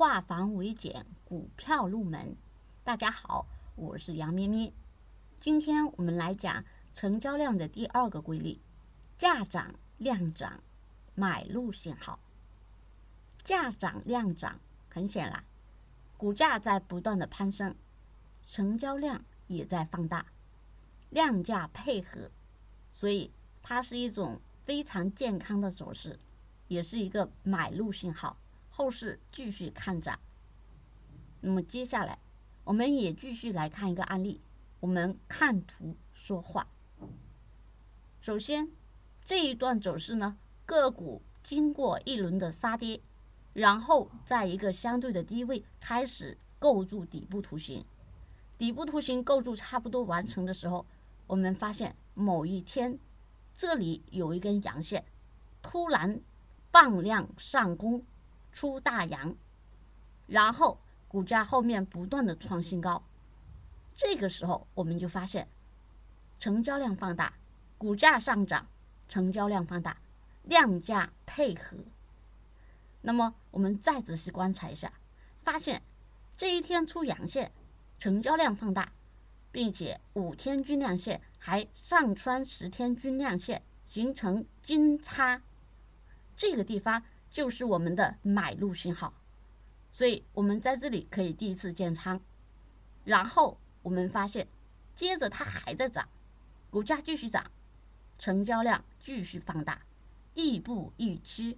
化繁为简，股票入门。大家好，我是杨咩咩。今天我们来讲成交量的第二个规律：价涨量涨，买入信号。价涨量涨，很显然，股价在不断的攀升，成交量也在放大，量价配合，所以它是一种非常健康的走势。也是一个买入信号，后市继续看涨。那么接下来，我们也继续来看一个案例。我们看图说话。首先，这一段走势呢，个股经过一轮的杀跌，然后在一个相对的低位开始构筑底部图形。底部图形构筑差不多完成的时候，我们发现某一天这里有一根阳线，突然。放量上攻，出大阳，然后股价后面不断的创新高，这个时候我们就发现成交量放大，股价上涨，成交量放大，量价配合。那么我们再仔细观察一下，发现这一天出阳线，成交量放大，并且五天均量线还上穿十天均量线，形成金叉。这个地方就是我们的买入信号，所以我们在这里可以第一次建仓，然后我们发现，接着它还在涨，股价继续涨，成交量继续放大，亦步亦趋，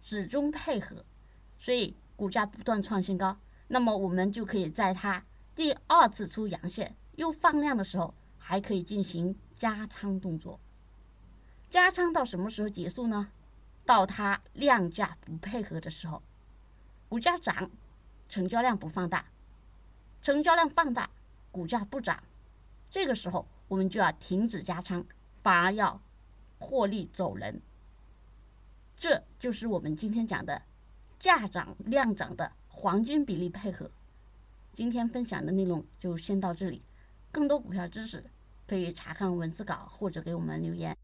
始终配合，所以股价不断创新高。那么我们就可以在它第二次出阳线又放量的时候，还可以进行加仓动作。加仓到什么时候结束呢？到它量价不配合的时候，股价涨，成交量不放大，成交量放大，股价不涨，这个时候我们就要停止加仓，反而要获利走人。这就是我们今天讲的价涨量涨的黄金比例配合。今天分享的内容就先到这里，更多股票知识可以查看文字稿或者给我们留言。